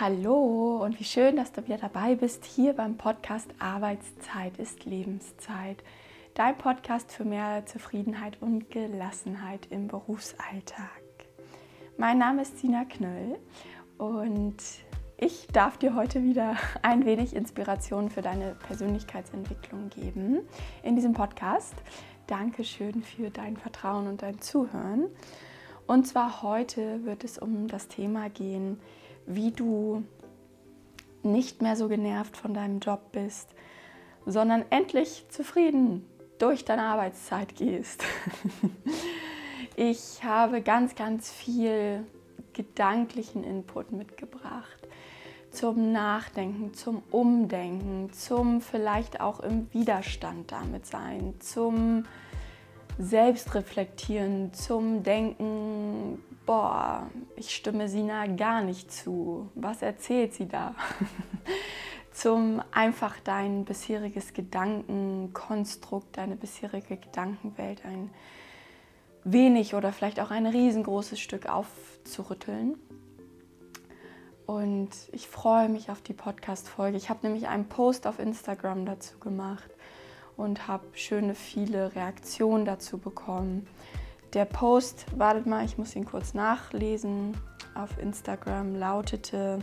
Hallo und wie schön, dass du wieder dabei bist hier beim Podcast Arbeitszeit ist Lebenszeit. Dein Podcast für mehr Zufriedenheit und Gelassenheit im Berufsalltag. Mein Name ist Sina Knöll und ich darf dir heute wieder ein wenig Inspiration für deine Persönlichkeitsentwicklung geben in diesem Podcast. Dankeschön für dein Vertrauen und dein Zuhören. Und zwar heute wird es um das Thema gehen, wie du nicht mehr so genervt von deinem Job bist, sondern endlich zufrieden durch deine Arbeitszeit gehst. ich habe ganz, ganz viel gedanklichen Input mitgebracht zum Nachdenken, zum Umdenken, zum vielleicht auch im Widerstand damit sein, zum Selbstreflektieren, zum Denken, boah, ich stimme Sina gar nicht zu. Was erzählt sie da? zum einfach dein bisheriges Gedankenkonstrukt, deine bisherige Gedankenwelt ein wenig oder vielleicht auch ein riesengroßes Stück aufzurütteln. Und ich freue mich auf die Podcast-Folge. Ich habe nämlich einen Post auf Instagram dazu gemacht und habe schöne viele Reaktionen dazu bekommen. Der Post, wartet mal, ich muss ihn kurz nachlesen, auf Instagram lautete,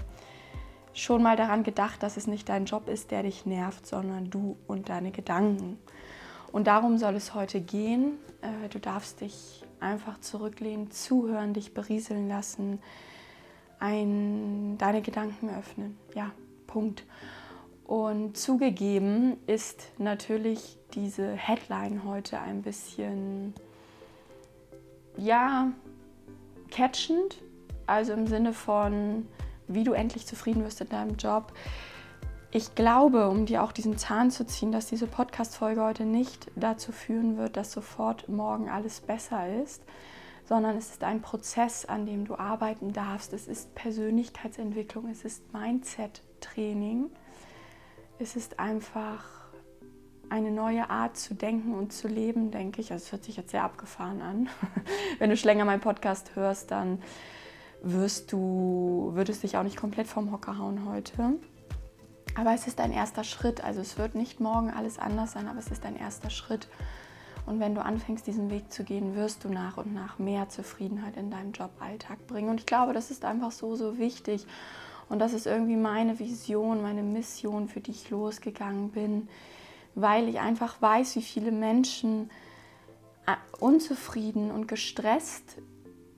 schon mal daran gedacht, dass es nicht dein Job ist, der dich nervt, sondern du und deine Gedanken. Und darum soll es heute gehen. Äh, du darfst dich einfach zurücklehnen, zuhören, dich berieseln lassen, ein, deine Gedanken öffnen. Ja, Punkt. Und zugegeben ist natürlich diese Headline heute ein bisschen, ja, catchend. Also im Sinne von, wie du endlich zufrieden wirst in deinem Job. Ich glaube, um dir auch diesen Zahn zu ziehen, dass diese Podcast-Folge heute nicht dazu führen wird, dass sofort morgen alles besser ist, sondern es ist ein Prozess, an dem du arbeiten darfst. Es ist Persönlichkeitsentwicklung, es ist Mindset-Training es ist einfach eine neue Art zu denken und zu leben, denke ich. Also es hört sich jetzt sehr abgefahren an. Wenn du schon länger meinen Podcast hörst, dann wirst du, würdest dich auch nicht komplett vom Hocker hauen heute. Aber es ist ein erster Schritt. Also es wird nicht morgen alles anders sein, aber es ist ein erster Schritt. Und wenn du anfängst, diesen Weg zu gehen, wirst du nach und nach mehr Zufriedenheit in deinem Joballtag bringen. Und ich glaube, das ist einfach so, so wichtig. Und das ist irgendwie meine Vision, meine Mission, für die ich losgegangen bin, weil ich einfach weiß, wie viele Menschen äh, unzufrieden und gestresst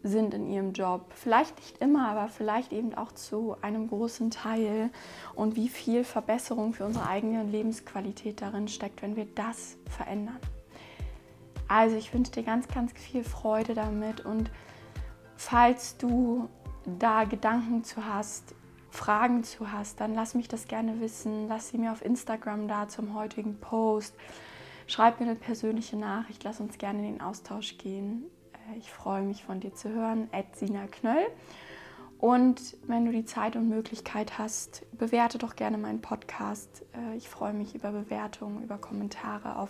sind in ihrem Job. Vielleicht nicht immer, aber vielleicht eben auch zu einem großen Teil. Und wie viel Verbesserung für unsere eigene Lebensqualität darin steckt, wenn wir das verändern. Also ich wünsche dir ganz, ganz viel Freude damit. Und falls du da Gedanken zu hast, Fragen zu hast, dann lass mich das gerne wissen. Lass sie mir auf Instagram da zum heutigen Post. Schreib mir eine persönliche Nachricht. Lass uns gerne in den Austausch gehen. Äh, ich freue mich von dir zu hören. Sina Knöll. Und wenn du die Zeit und Möglichkeit hast, bewerte doch gerne meinen Podcast. Äh, ich freue mich über Bewertungen, über Kommentare auf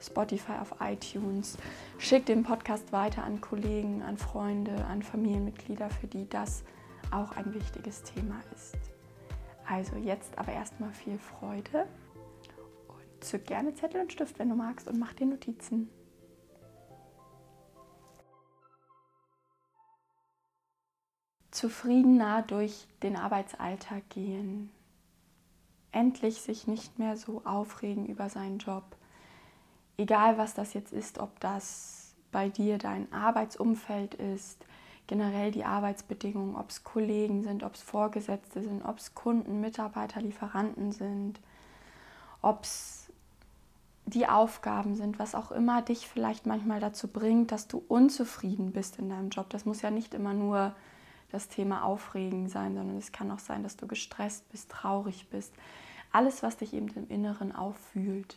Spotify, auf iTunes. Schick den Podcast weiter an Kollegen, an Freunde, an Familienmitglieder, für die das auch ein wichtiges Thema ist. Also jetzt aber erstmal viel Freude und zück gerne Zettel und Stift, wenn du magst, und mach dir Notizen. Zufriedener durch den Arbeitsalltag gehen. Endlich sich nicht mehr so aufregen über seinen Job. Egal was das jetzt ist, ob das bei dir dein Arbeitsumfeld ist, generell die Arbeitsbedingungen, ob es Kollegen sind, ob es Vorgesetzte sind, ob es Kunden, Mitarbeiter, Lieferanten sind, ob es die Aufgaben sind, was auch immer dich vielleicht manchmal dazu bringt, dass du unzufrieden bist in deinem Job. Das muss ja nicht immer nur das Thema Aufregen sein, sondern es kann auch sein, dass du gestresst bist, traurig bist. Alles, was dich eben im Inneren auffühlt,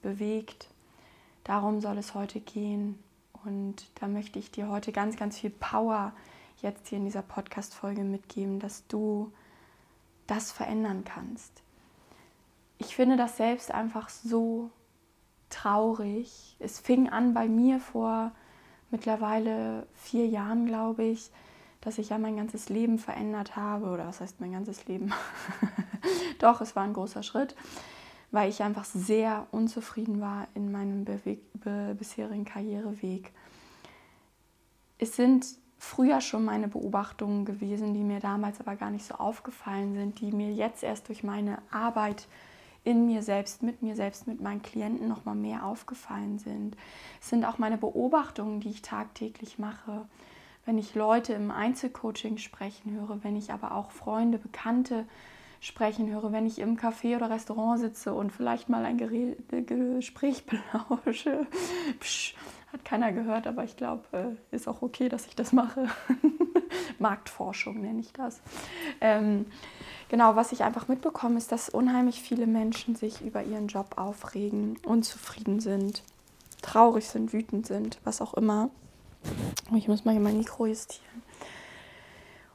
bewegt. Darum soll es heute gehen. Und da möchte ich dir heute ganz, ganz viel Power jetzt hier in dieser Podcast-Folge mitgeben, dass du das verändern kannst. Ich finde das selbst einfach so traurig. Es fing an bei mir vor mittlerweile vier Jahren, glaube ich, dass ich ja mein ganzes Leben verändert habe. Oder was heißt mein ganzes Leben? Doch, es war ein großer Schritt, weil ich einfach sehr unzufrieden war in meinem bisherigen Karriereweg. Es sind früher schon meine Beobachtungen gewesen, die mir damals aber gar nicht so aufgefallen sind, die mir jetzt erst durch meine Arbeit in mir selbst, mit mir selbst, mit meinen Klienten noch mal mehr aufgefallen sind. Es sind auch meine Beobachtungen, die ich tagtäglich mache, wenn ich Leute im Einzelcoaching sprechen höre, wenn ich aber auch Freunde, Bekannte sprechen höre, wenn ich im Café oder Restaurant sitze und vielleicht mal ein Gespräch belausche. Psch, hat keiner gehört, aber ich glaube, äh, ist auch okay, dass ich das mache. Marktforschung nenne ich das. Ähm, genau, was ich einfach mitbekomme, ist, dass unheimlich viele Menschen sich über ihren Job aufregen, unzufrieden sind, traurig sind, wütend sind, was auch immer. Ich muss mal hier mein Mikro justieren.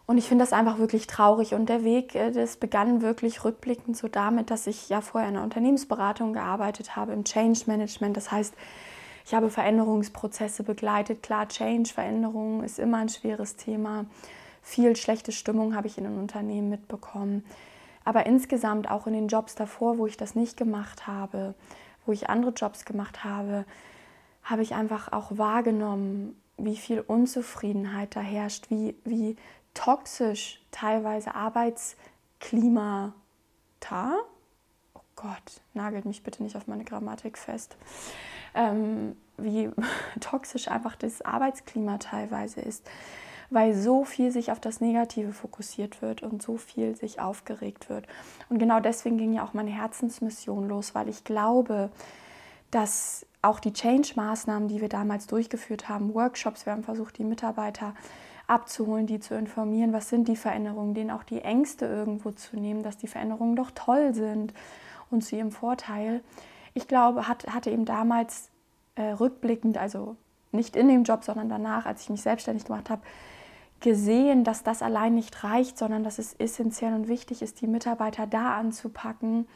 Und ich finde das einfach wirklich traurig. Und der Weg, äh, das begann wirklich rückblickend so damit, dass ich ja vorher in einer Unternehmensberatung gearbeitet habe, im Change Management. Das heißt, ich habe Veränderungsprozesse begleitet. Klar, Change, Veränderung ist immer ein schweres Thema. Viel schlechte Stimmung habe ich in den Unternehmen mitbekommen. Aber insgesamt auch in den Jobs davor, wo ich das nicht gemacht habe, wo ich andere Jobs gemacht habe, habe ich einfach auch wahrgenommen, wie viel Unzufriedenheit da herrscht, wie, wie toxisch teilweise Arbeitsklimata. Oh Gott, nagelt mich bitte nicht auf meine Grammatik fest. Ähm, wie toxisch einfach das Arbeitsklima teilweise ist, weil so viel sich auf das Negative fokussiert wird und so viel sich aufgeregt wird. Und genau deswegen ging ja auch meine Herzensmission los, weil ich glaube, dass auch die Change-Maßnahmen, die wir damals durchgeführt haben, Workshops, wir haben versucht, die Mitarbeiter abzuholen, die zu informieren, was sind die Veränderungen, denen auch die Ängste irgendwo zu nehmen, dass die Veränderungen doch toll sind und zu ihrem Vorteil. Ich glaube, hat, hatte eben damals äh, rückblickend, also nicht in dem Job, sondern danach, als ich mich selbstständig gemacht habe, gesehen, dass das allein nicht reicht, sondern dass es essentiell und wichtig ist, die Mitarbeiter da anzupacken,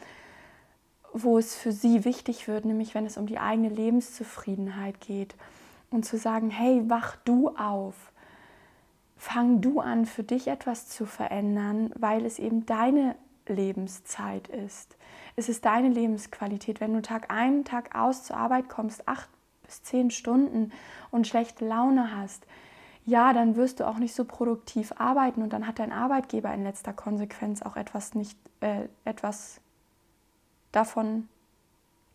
wo es für sie wichtig wird, nämlich wenn es um die eigene Lebenszufriedenheit geht. Und zu sagen, hey, wach du auf fang du an, für dich etwas zu verändern, weil es eben deine Lebenszeit ist. Es ist deine Lebensqualität. Wenn du Tag ein, Tag aus zur Arbeit kommst, acht bis zehn Stunden und schlechte Laune hast, ja, dann wirst du auch nicht so produktiv arbeiten und dann hat dein Arbeitgeber in letzter Konsequenz auch etwas nicht, äh, etwas davon,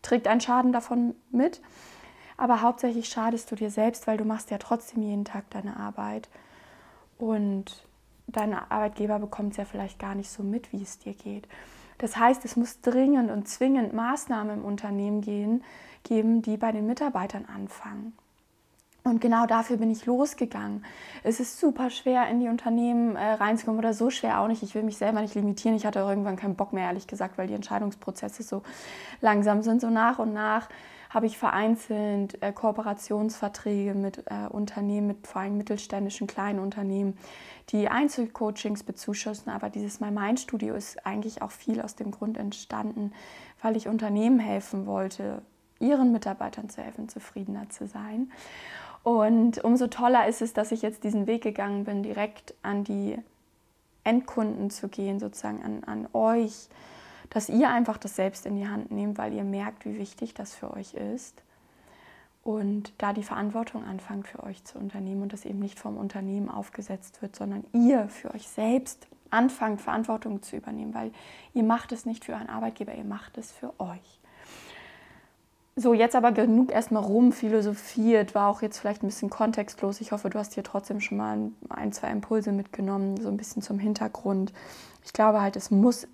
trägt einen Schaden davon mit. Aber hauptsächlich schadest du dir selbst, weil du machst ja trotzdem jeden Tag deine Arbeit. Und dein Arbeitgeber bekommt es ja vielleicht gar nicht so mit, wie es dir geht. Das heißt, es muss dringend und zwingend Maßnahmen im Unternehmen gehen, geben, die bei den Mitarbeitern anfangen. Und genau dafür bin ich losgegangen. Es ist super schwer, in die Unternehmen äh, reinzukommen oder so schwer auch nicht. Ich will mich selber nicht limitieren. Ich hatte irgendwann keinen Bock mehr, ehrlich gesagt, weil die Entscheidungsprozesse so langsam sind. So nach und nach habe ich vereinzelt äh, Kooperationsverträge mit äh, Unternehmen, mit vor allem mittelständischen kleinen Unternehmen, die Einzelcoachings bezuschussen. Aber dieses Mal mein Studio ist eigentlich auch viel aus dem Grund entstanden, weil ich Unternehmen helfen wollte, ihren Mitarbeitern zu helfen, zufriedener zu sein. Und umso toller ist es, dass ich jetzt diesen Weg gegangen bin, direkt an die Endkunden zu gehen, sozusagen an, an euch dass ihr einfach das selbst in die Hand nehmt, weil ihr merkt, wie wichtig das für euch ist. Und da die Verantwortung anfangt für euch zu unternehmen und das eben nicht vom Unternehmen aufgesetzt wird, sondern ihr für euch selbst anfangt, Verantwortung zu übernehmen, weil ihr macht es nicht für euren Arbeitgeber, ihr macht es für euch. So, jetzt aber genug erstmal rumphilosophiert, war auch jetzt vielleicht ein bisschen kontextlos. Ich hoffe, du hast hier trotzdem schon mal ein, zwei Impulse mitgenommen, so ein bisschen zum Hintergrund. Ich glaube halt, es muss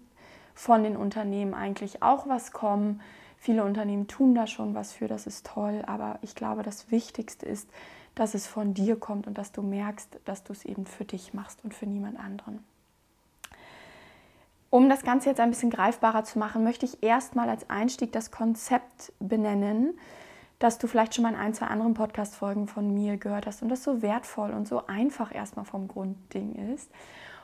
von den Unternehmen eigentlich auch was kommen. Viele Unternehmen tun da schon was für, das ist toll, aber ich glaube, das Wichtigste ist, dass es von dir kommt und dass du merkst, dass du es eben für dich machst und für niemand anderen. Um das Ganze jetzt ein bisschen greifbarer zu machen, möchte ich erstmal als Einstieg das Konzept benennen, das du vielleicht schon mal in ein, zwei anderen Podcast-Folgen von mir gehört hast und das so wertvoll und so einfach erstmal vom Grundding ist.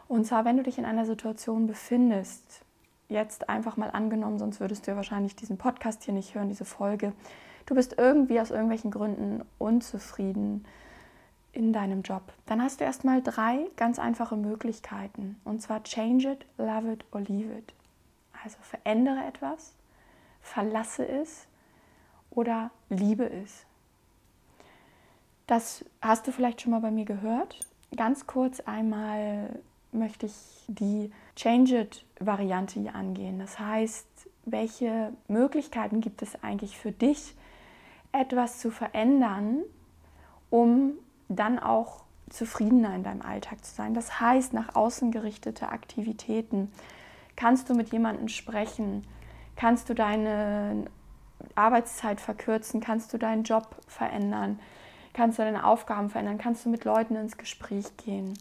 Und zwar, wenn du dich in einer Situation befindest, jetzt einfach mal angenommen, sonst würdest du ja wahrscheinlich diesen Podcast hier nicht hören, diese Folge. Du bist irgendwie aus irgendwelchen Gründen unzufrieden in deinem Job, dann hast du erstmal drei ganz einfache Möglichkeiten. Und zwar change it, love it or leave it. Also verändere etwas, verlasse es oder liebe es. Das hast du vielleicht schon mal bei mir gehört. Ganz kurz einmal möchte ich die Change It-Variante hier angehen. Das heißt, welche Möglichkeiten gibt es eigentlich für dich, etwas zu verändern, um dann auch zufriedener in deinem Alltag zu sein. Das heißt, nach außen gerichtete Aktivitäten. Kannst du mit jemandem sprechen? Kannst du deine Arbeitszeit verkürzen? Kannst du deinen Job verändern? Kannst du deine Aufgaben verändern? Kannst du mit Leuten ins Gespräch gehen?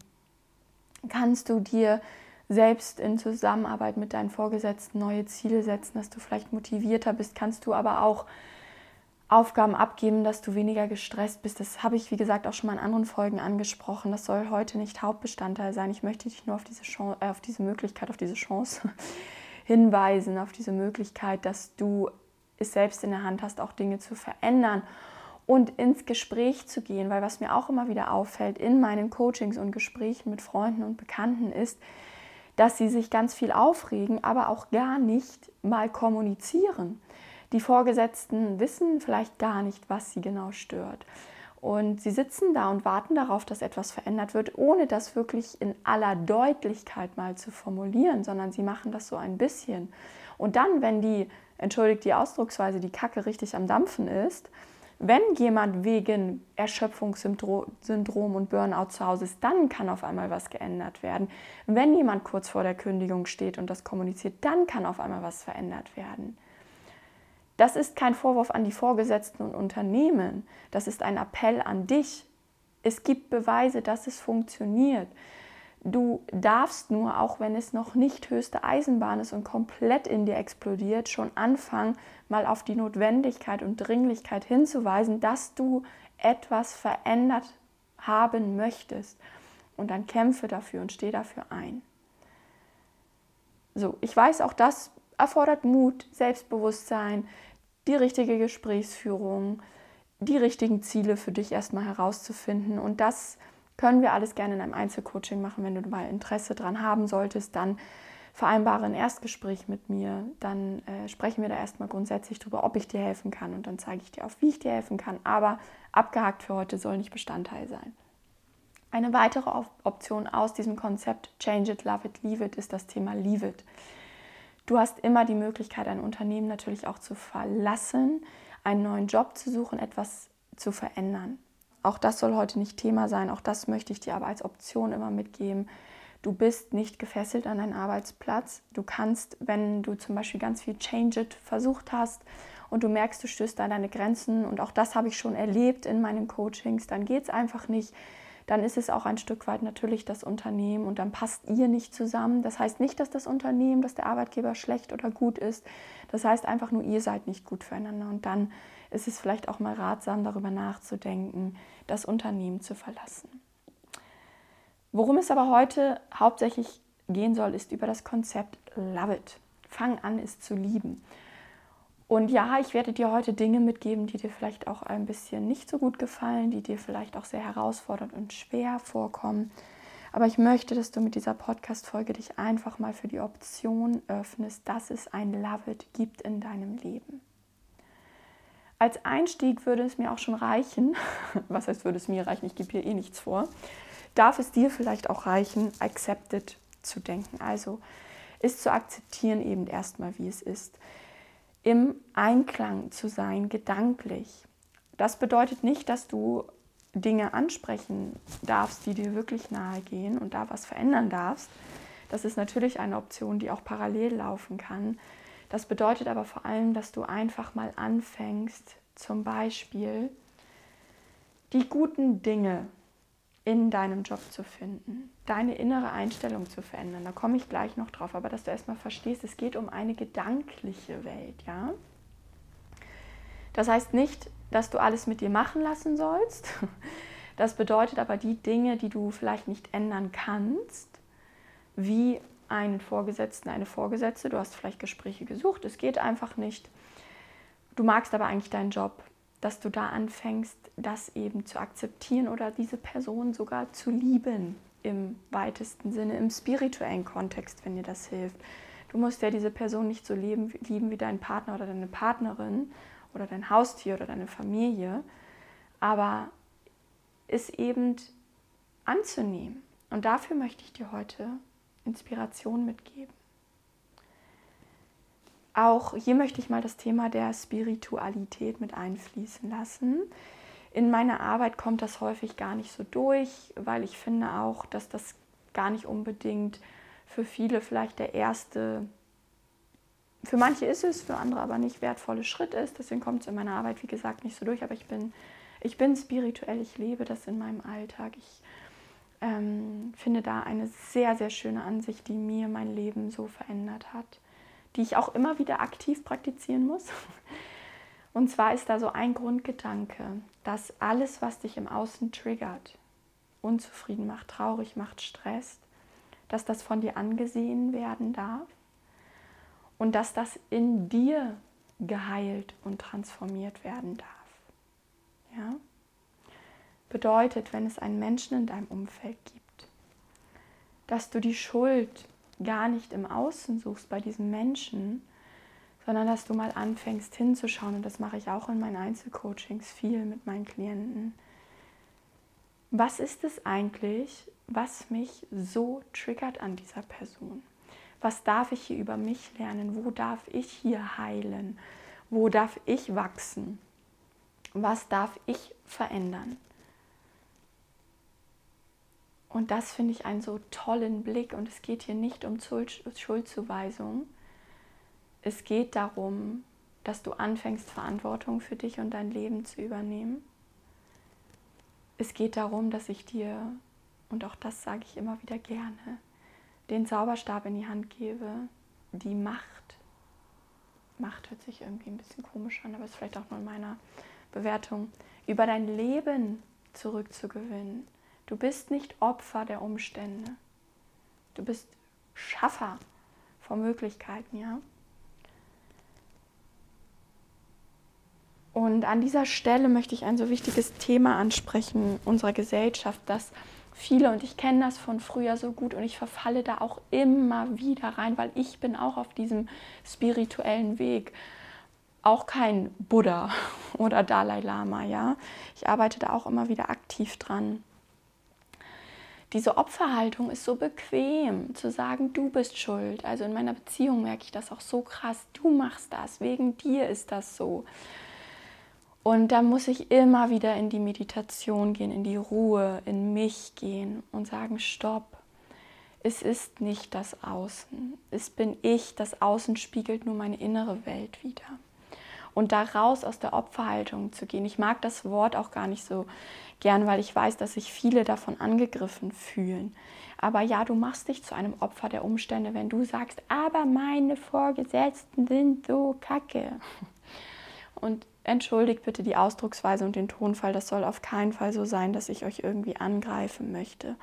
Kannst du dir selbst in Zusammenarbeit mit deinen Vorgesetzten neue Ziele setzen, dass du vielleicht motivierter bist? Kannst du aber auch Aufgaben abgeben, dass du weniger gestresst bist. Das habe ich, wie gesagt, auch schon mal in anderen Folgen angesprochen. Das soll heute nicht Hauptbestandteil sein. Ich möchte dich nur auf diese, Chance, äh, auf diese Möglichkeit, auf diese Chance hinweisen, auf diese Möglichkeit, dass du es selbst in der Hand hast, auch Dinge zu verändern und ins Gespräch zu gehen. Weil was mir auch immer wieder auffällt in meinen Coachings und Gesprächen mit Freunden und Bekannten ist, dass sie sich ganz viel aufregen, aber auch gar nicht mal kommunizieren. Die Vorgesetzten wissen vielleicht gar nicht, was sie genau stört. Und sie sitzen da und warten darauf, dass etwas verändert wird, ohne das wirklich in aller Deutlichkeit mal zu formulieren, sondern sie machen das so ein bisschen. Und dann, wenn die, entschuldigt die Ausdrucksweise, die Kacke richtig am Dampfen ist, wenn jemand wegen Erschöpfungssyndrom und Burnout zu Hause ist, dann kann auf einmal was geändert werden. Wenn jemand kurz vor der Kündigung steht und das kommuniziert, dann kann auf einmal was verändert werden. Das ist kein Vorwurf an die Vorgesetzten und Unternehmen. Das ist ein Appell an dich. Es gibt Beweise, dass es funktioniert. Du darfst nur, auch wenn es noch nicht höchste Eisenbahn ist und komplett in dir explodiert, schon anfangen, mal auf die Notwendigkeit und Dringlichkeit hinzuweisen, dass du etwas verändert haben möchtest. Und dann kämpfe dafür und steh dafür ein. So, ich weiß, auch das erfordert Mut, Selbstbewusstsein, die richtige Gesprächsführung, die richtigen Ziele für dich erstmal herauszufinden. Und das können wir alles gerne in einem Einzelcoaching machen. Wenn du mal Interesse daran haben solltest, dann vereinbare ein Erstgespräch mit mir. Dann äh, sprechen wir da erstmal grundsätzlich darüber, ob ich dir helfen kann. Und dann zeige ich dir auf, wie ich dir helfen kann. Aber abgehakt für heute soll nicht Bestandteil sein. Eine weitere Option aus diesem Konzept Change it, love it, leave it ist das Thema Leave it. Du hast immer die Möglichkeit, ein Unternehmen natürlich auch zu verlassen, einen neuen Job zu suchen, etwas zu verändern. Auch das soll heute nicht Thema sein, auch das möchte ich dir aber als Option immer mitgeben. Du bist nicht gefesselt an deinen Arbeitsplatz. Du kannst, wenn du zum Beispiel ganz viel Change It versucht hast und du merkst, du stößt an deine Grenzen und auch das habe ich schon erlebt in meinen Coachings, dann geht es einfach nicht dann ist es auch ein Stück weit natürlich das Unternehmen und dann passt ihr nicht zusammen. Das heißt nicht, dass das Unternehmen, dass der Arbeitgeber schlecht oder gut ist. Das heißt einfach nur, ihr seid nicht gut füreinander. Und dann ist es vielleicht auch mal ratsam, darüber nachzudenken, das Unternehmen zu verlassen. Worum es aber heute hauptsächlich gehen soll, ist über das Konzept Love It. Fang an, es zu lieben. Und ja, ich werde dir heute Dinge mitgeben, die dir vielleicht auch ein bisschen nicht so gut gefallen, die dir vielleicht auch sehr herausfordernd und schwer vorkommen. Aber ich möchte, dass du mit dieser Podcast-Folge dich einfach mal für die Option öffnest, dass es ein Love It gibt in deinem Leben. Als Einstieg würde es mir auch schon reichen, was heißt, würde es mir reichen, ich gebe hier eh nichts vor, darf es dir vielleicht auch reichen, accepted zu denken. Also ist zu akzeptieren eben erstmal, wie es ist im Einklang zu sein, gedanklich. Das bedeutet nicht, dass du Dinge ansprechen darfst, die dir wirklich nahe gehen und da was verändern darfst. Das ist natürlich eine Option, die auch parallel laufen kann. Das bedeutet aber vor allem, dass du einfach mal anfängst, zum Beispiel die guten Dinge in deinem Job zu finden, deine innere Einstellung zu verändern. Da komme ich gleich noch drauf, aber dass du erstmal verstehst, es geht um eine gedankliche Welt, ja? Das heißt nicht, dass du alles mit dir machen lassen sollst. Das bedeutet aber die Dinge, die du vielleicht nicht ändern kannst, wie einen Vorgesetzten, eine Vorgesetzte. Du hast vielleicht Gespräche gesucht, es geht einfach nicht. Du magst aber eigentlich deinen Job dass du da anfängst, das eben zu akzeptieren oder diese Person sogar zu lieben im weitesten Sinne, im spirituellen Kontext, wenn dir das hilft. Du musst ja diese Person nicht so lieben, lieben wie dein Partner oder deine Partnerin oder dein Haustier oder deine Familie, aber es eben anzunehmen. Und dafür möchte ich dir heute Inspiration mitgeben. Auch hier möchte ich mal das Thema der Spiritualität mit einfließen lassen. In meiner Arbeit kommt das häufig gar nicht so durch, weil ich finde auch, dass das gar nicht unbedingt für viele vielleicht der erste, für manche ist es, für andere aber nicht wertvolle Schritt ist. Deswegen kommt es in meiner Arbeit, wie gesagt, nicht so durch. Aber ich bin, ich bin spirituell, ich lebe das in meinem Alltag. Ich ähm, finde da eine sehr, sehr schöne Ansicht, die mir mein Leben so verändert hat die ich auch immer wieder aktiv praktizieren muss. Und zwar ist da so ein Grundgedanke, dass alles, was dich im Außen triggert, unzufrieden macht, traurig macht, stresst, dass das von dir angesehen werden darf und dass das in dir geheilt und transformiert werden darf. Ja? Bedeutet, wenn es einen Menschen in deinem Umfeld gibt, dass du die Schuld gar nicht im Außen suchst bei diesem Menschen, sondern dass du mal anfängst hinzuschauen. Und das mache ich auch in meinen Einzelcoachings viel mit meinen Klienten. Was ist es eigentlich, was mich so triggert an dieser Person? Was darf ich hier über mich lernen? Wo darf ich hier heilen? Wo darf ich wachsen? Was darf ich verändern? Und das finde ich einen so tollen Blick. Und es geht hier nicht um Schuldzuweisung. Es geht darum, dass du anfängst, Verantwortung für dich und dein Leben zu übernehmen. Es geht darum, dass ich dir, und auch das sage ich immer wieder gerne, den Zauberstab in die Hand gebe, die Macht. Macht hört sich irgendwie ein bisschen komisch an, aber ist vielleicht auch nur in meiner Bewertung, über dein Leben zurückzugewinnen Du bist nicht Opfer der Umstände. Du bist Schaffer von Möglichkeiten, ja. Und an dieser Stelle möchte ich ein so wichtiges Thema ansprechen unserer Gesellschaft, dass viele, und ich kenne das von früher so gut und ich verfalle da auch immer wieder rein, weil ich bin auch auf diesem spirituellen Weg auch kein Buddha oder Dalai Lama, ja. Ich arbeite da auch immer wieder aktiv dran diese Opferhaltung ist so bequem, zu sagen, du bist schuld. Also in meiner Beziehung merke ich das auch so krass, du machst das, wegen dir ist das so. Und da muss ich immer wieder in die Meditation gehen, in die Ruhe, in mich gehen und sagen, stopp, es ist nicht das Außen, es bin ich, das Außen spiegelt nur meine innere Welt wieder und da raus aus der Opferhaltung zu gehen. Ich mag das Wort auch gar nicht so gern, weil ich weiß, dass sich viele davon angegriffen fühlen. Aber ja, du machst dich zu einem Opfer der Umstände, wenn du sagst, aber meine Vorgesetzten sind so kacke. Und entschuldigt bitte die Ausdrucksweise und den Tonfall. Das soll auf keinen Fall so sein, dass ich euch irgendwie angreifen möchte.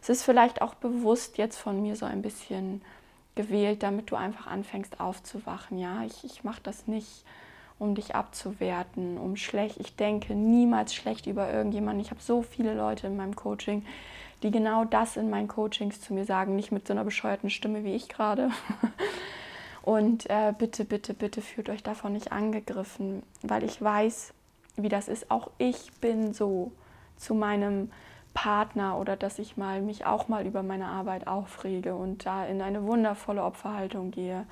Es ist vielleicht auch bewusst jetzt von mir so ein bisschen gewählt, damit du einfach anfängst aufzuwachen. Ja, ich, ich mache das nicht um dich abzuwerten, um schlecht. Ich denke niemals schlecht über irgendjemanden. Ich habe so viele Leute in meinem Coaching, die genau das in meinen Coachings zu mir sagen, nicht mit so einer bescheuerten Stimme wie ich gerade. Und äh, bitte, bitte, bitte fühlt euch davon nicht angegriffen, weil ich weiß, wie das ist. Auch ich bin so zu meinem Partner oder dass ich mal mich auch mal über meine Arbeit aufrege und da in eine wundervolle Opferhaltung gehe.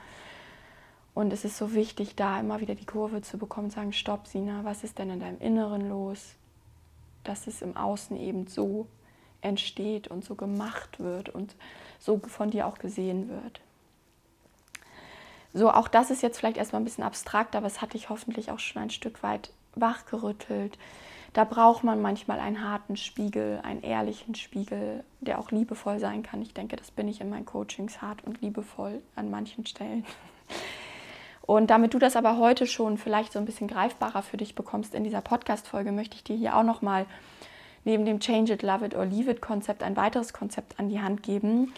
Und es ist so wichtig, da immer wieder die Kurve zu bekommen, zu sagen, stopp, Sina, was ist denn in deinem Inneren los, dass es im Außen eben so entsteht und so gemacht wird und so von dir auch gesehen wird. So, auch das ist jetzt vielleicht erstmal ein bisschen abstrakt, aber es hat dich hoffentlich auch schon ein Stück weit wachgerüttelt. Da braucht man manchmal einen harten Spiegel, einen ehrlichen Spiegel, der auch liebevoll sein kann. Ich denke, das bin ich in meinen Coachings hart und liebevoll an manchen Stellen. Und damit du das aber heute schon vielleicht so ein bisschen greifbarer für dich bekommst in dieser Podcast-Folge, möchte ich dir hier auch nochmal neben dem Change it, love it or leave it Konzept ein weiteres Konzept an die Hand geben.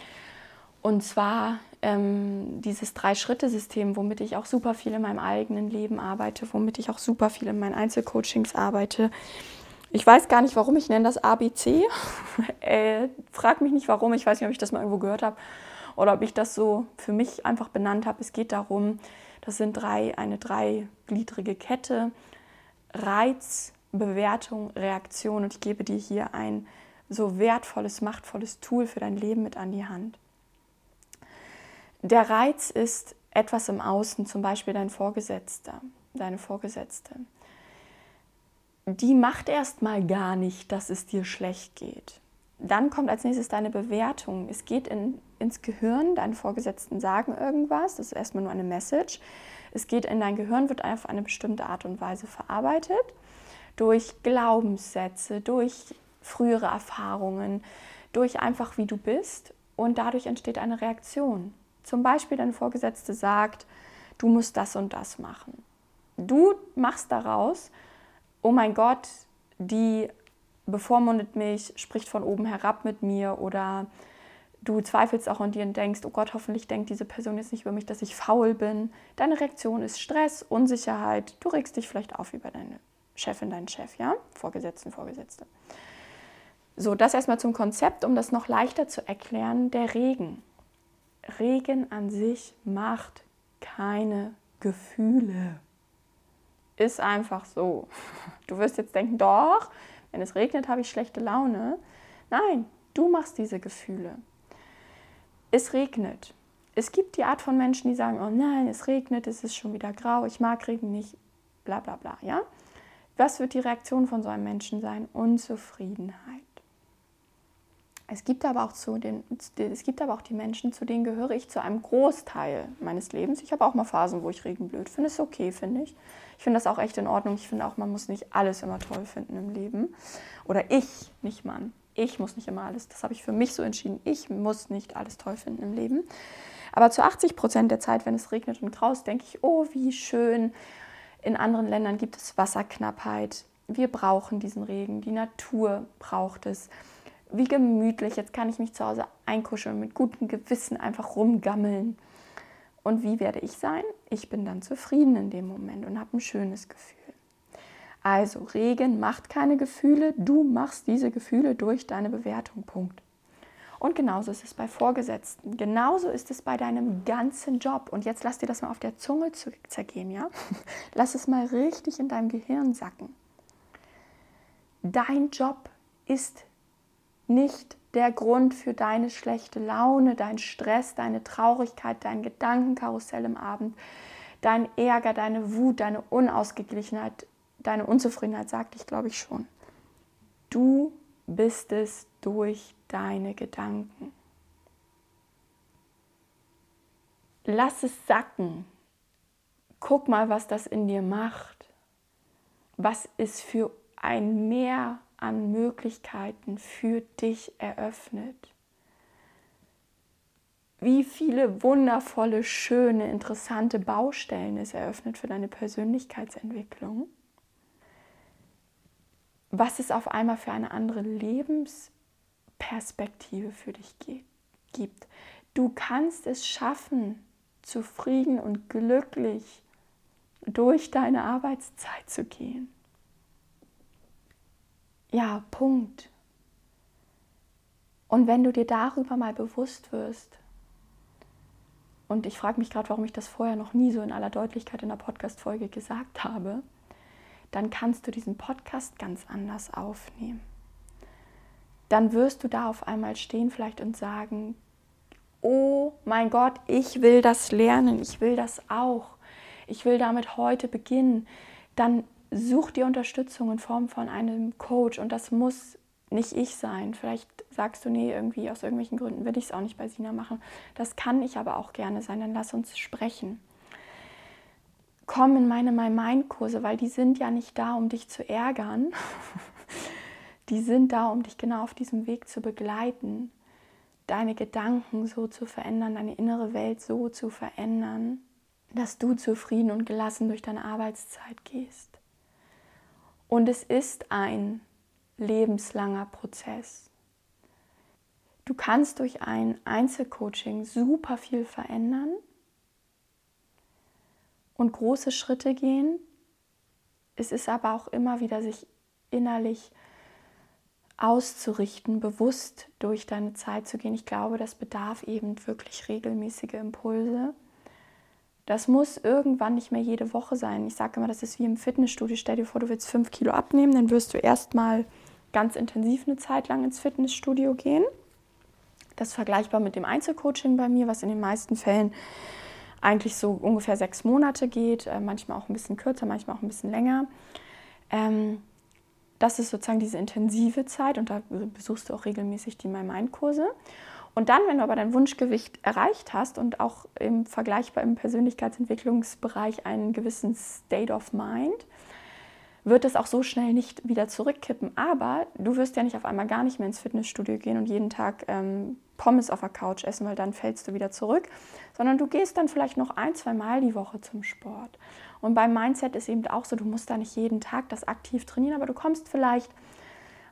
Und zwar ähm, dieses Drei-Schritte-System, womit ich auch super viel in meinem eigenen Leben arbeite, womit ich auch super viel in meinen Einzelcoachings arbeite. Ich weiß gar nicht, warum ich nenne das ABC. äh, frag mich nicht warum, ich weiß nicht, ob ich das mal irgendwo gehört habe oder ob ich das so für mich einfach benannt habe. Es geht darum, das sind drei, eine dreigliedrige Kette. Reiz, Bewertung, Reaktion. Und ich gebe dir hier ein so wertvolles, machtvolles Tool für dein Leben mit an die Hand. Der Reiz ist etwas im Außen, zum Beispiel dein Vorgesetzter, deine Vorgesetzte. Die macht erst mal gar nicht, dass es dir schlecht geht. Dann kommt als nächstes deine Bewertung. Es geht in, ins Gehirn, deine Vorgesetzten sagen irgendwas, das ist erstmal nur eine Message. Es geht in dein Gehirn, wird auf eine bestimmte Art und Weise verarbeitet, durch Glaubenssätze, durch frühere Erfahrungen, durch einfach wie du bist und dadurch entsteht eine Reaktion. Zum Beispiel deine Vorgesetzte sagt, du musst das und das machen. Du machst daraus, oh mein Gott, die bevormundet mich, spricht von oben herab mit mir oder du zweifelst auch an dir und denkst, oh Gott, hoffentlich denkt diese Person jetzt nicht über mich, dass ich faul bin. Deine Reaktion ist Stress, Unsicherheit. Du regst dich vielleicht auf über deine Chefin, deinen Chef, ja? Vorgesetzten, Vorgesetzte. So, das erstmal zum Konzept, um das noch leichter zu erklären. Der Regen. Regen an sich macht keine Gefühle. Ist einfach so. Du wirst jetzt denken, doch, wenn es regnet, habe ich schlechte Laune. Nein, du machst diese Gefühle. Es regnet. Es gibt die Art von Menschen, die sagen, oh nein, es regnet, es ist schon wieder grau, ich mag Regen nicht, bla bla bla. Ja? Was wird die Reaktion von so einem Menschen sein? Unzufriedenheit. Es gibt, aber auch zu den, es gibt aber auch die Menschen, zu denen gehöre ich zu einem Großteil meines Lebens. Ich habe auch mal Phasen, wo ich Regen blöd finde. Ist okay, finde ich. Ich finde das auch echt in Ordnung. Ich finde auch, man muss nicht alles immer toll finden im Leben. Oder ich, nicht Mann. Ich muss nicht immer alles. Das habe ich für mich so entschieden. Ich muss nicht alles toll finden im Leben. Aber zu 80 Prozent der Zeit, wenn es regnet und graust, denke ich, oh, wie schön. In anderen Ländern gibt es Wasserknappheit. Wir brauchen diesen Regen. Die Natur braucht es wie gemütlich, jetzt kann ich mich zu Hause einkuscheln, mit gutem Gewissen einfach rumgammeln. Und wie werde ich sein? Ich bin dann zufrieden in dem Moment und habe ein schönes Gefühl. Also Regen macht keine Gefühle, du machst diese Gefühle durch deine Bewertung. Punkt. Und genauso ist es bei Vorgesetzten. Genauso ist es bei deinem ganzen Job. Und jetzt lass dir das mal auf der Zunge zergehen, ja? Lass es mal richtig in deinem Gehirn sacken. Dein Job ist nicht der Grund für deine schlechte Laune, dein Stress, deine Traurigkeit, dein Gedankenkarussell im Abend, dein Ärger, deine Wut, deine Unausgeglichenheit, deine Unzufriedenheit, sagte ich, glaube ich schon. Du bist es durch deine Gedanken. Lass es sacken. Guck mal, was das in dir macht. Was es für ein Meer an Möglichkeiten für dich eröffnet. Wie viele wundervolle, schöne, interessante Baustellen es eröffnet für deine Persönlichkeitsentwicklung. Was es auf einmal für eine andere Lebensperspektive für dich gibt. Du kannst es schaffen, zufrieden und glücklich durch deine Arbeitszeit zu gehen. Ja, Punkt. Und wenn du dir darüber mal bewusst wirst, und ich frage mich gerade, warum ich das vorher noch nie so in aller Deutlichkeit in der Podcast-Folge gesagt habe, dann kannst du diesen Podcast ganz anders aufnehmen. Dann wirst du da auf einmal stehen vielleicht und sagen, oh mein Gott, ich will das lernen, ich will das auch, ich will damit heute beginnen. Dann such dir Unterstützung in Form von einem Coach und das muss nicht ich sein. Vielleicht sagst du, nee, irgendwie aus irgendwelchen Gründen will ich es auch nicht bei Sina machen. Das kann ich aber auch gerne sein, dann lass uns sprechen. Komm in meine My Mind Kurse, weil die sind ja nicht da, um dich zu ärgern. die sind da, um dich genau auf diesem Weg zu begleiten, deine Gedanken so zu verändern, deine innere Welt so zu verändern, dass du zufrieden und gelassen durch deine Arbeitszeit gehst. Und es ist ein lebenslanger Prozess. Du kannst durch ein Einzelcoaching super viel verändern und große Schritte gehen. Es ist aber auch immer wieder sich innerlich auszurichten, bewusst durch deine Zeit zu gehen. Ich glaube, das bedarf eben wirklich regelmäßige Impulse. Das muss irgendwann nicht mehr jede Woche sein. Ich sage immer, das ist wie im Fitnessstudio. Stell dir vor, du willst fünf Kilo abnehmen, dann wirst du erstmal ganz intensiv eine Zeit lang ins Fitnessstudio gehen. Das ist vergleichbar mit dem Einzelcoaching bei mir, was in den meisten Fällen eigentlich so ungefähr sechs Monate geht, äh, manchmal auch ein bisschen kürzer, manchmal auch ein bisschen länger. Ähm, das ist sozusagen diese intensive Zeit und da besuchst du auch regelmäßig die My Mind Kurse. Und dann, wenn du aber dein Wunschgewicht erreicht hast und auch im vergleichbar im Persönlichkeitsentwicklungsbereich einen gewissen State of Mind, wird es auch so schnell nicht wieder zurückkippen. Aber du wirst ja nicht auf einmal gar nicht mehr ins Fitnessstudio gehen und jeden Tag ähm, Pommes auf der Couch essen, weil dann fällst du wieder zurück, sondern du gehst dann vielleicht noch ein, zwei Mal die Woche zum Sport. Und beim Mindset ist eben auch so, du musst da nicht jeden Tag das aktiv trainieren, aber du kommst vielleicht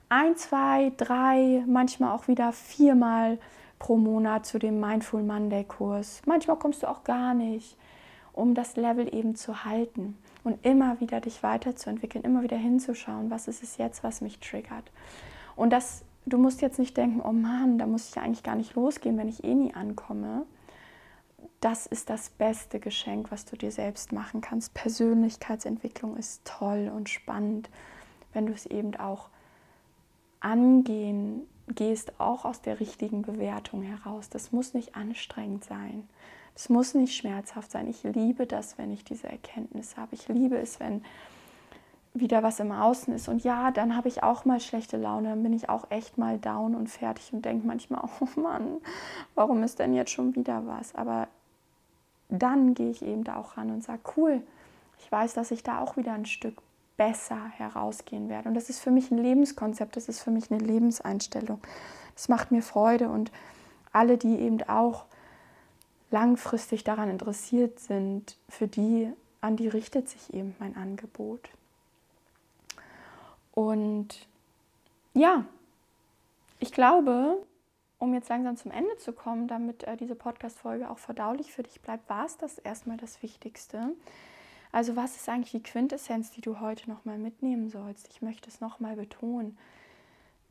ein, zwei, drei, manchmal auch wieder viermal pro Monat zu dem Mindful Monday Kurs. Manchmal kommst du auch gar nicht, um das Level eben zu halten und immer wieder dich weiterzuentwickeln, immer wieder hinzuschauen, was ist es jetzt, was mich triggert. Und das, du musst jetzt nicht denken, oh Mann, da muss ich eigentlich gar nicht losgehen, wenn ich eh nie ankomme. Das ist das beste Geschenk, was du dir selbst machen kannst. Persönlichkeitsentwicklung ist toll und spannend, wenn du es eben auch angehen gehst, auch aus der richtigen Bewertung heraus. Das muss nicht anstrengend sein. Es muss nicht schmerzhaft sein. Ich liebe das, wenn ich diese Erkenntnis habe. Ich liebe es, wenn wieder was im Außen ist. Und ja, dann habe ich auch mal schlechte Laune, dann bin ich auch echt mal down und fertig und denke manchmal, oh Mann, warum ist denn jetzt schon wieder was? Aber dann gehe ich eben da auch ran und sage, cool, ich weiß, dass ich da auch wieder ein Stück besser herausgehen werde. Und das ist für mich ein Lebenskonzept, das ist für mich eine Lebenseinstellung. Das macht mir Freude und alle, die eben auch langfristig daran interessiert sind, für die, an die richtet sich eben mein Angebot. Und ja, ich glaube, um jetzt langsam zum Ende zu kommen, damit äh, diese Podcast-Folge auch verdaulich für dich bleibt, war es das erstmal das Wichtigste. Also was ist eigentlich die Quintessenz, die du heute nochmal mitnehmen sollst? Ich möchte es nochmal betonen.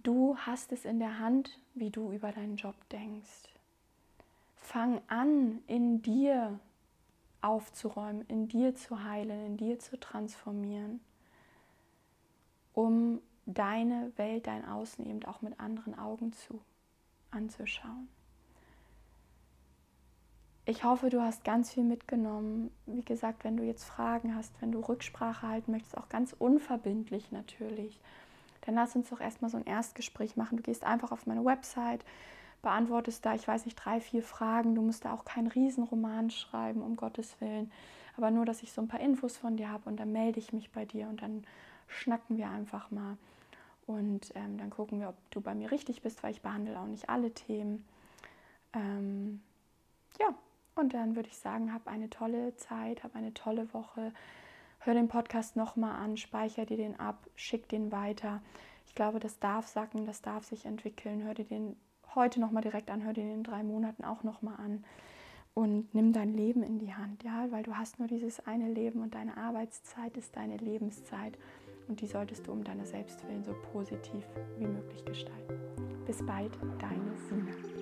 Du hast es in der Hand, wie du über deinen Job denkst. Fang an, in dir aufzuräumen, in dir zu heilen, in dir zu transformieren, um deine Welt, dein Außen eben auch mit anderen Augen zu anzuschauen. Ich hoffe, du hast ganz viel mitgenommen. Wie gesagt, wenn du jetzt Fragen hast, wenn du Rücksprache halten möchtest, auch ganz unverbindlich natürlich, dann lass uns doch erstmal so ein Erstgespräch machen. Du gehst einfach auf meine Website, beantwortest da, ich weiß nicht, drei, vier Fragen. Du musst da auch keinen Riesenroman schreiben, um Gottes Willen. Aber nur, dass ich so ein paar Infos von dir habe und dann melde ich mich bei dir und dann schnacken wir einfach mal. Und ähm, dann gucken wir, ob du bei mir richtig bist, weil ich behandle auch nicht alle Themen. Ähm, ja, und dann würde ich sagen, hab eine tolle Zeit, hab eine tolle Woche. Hör den Podcast nochmal an, speicher dir den ab, schick den weiter. Ich glaube, das darf sacken, das darf sich entwickeln. Hör dir den heute nochmal direkt an, hör dir den in drei Monaten auch nochmal an und nimm dein Leben in die Hand, ja, weil du hast nur dieses eine Leben und deine Arbeitszeit ist deine Lebenszeit und die solltest du um deiner Selbstwillen so positiv wie möglich gestalten. Bis bald, deine Sina.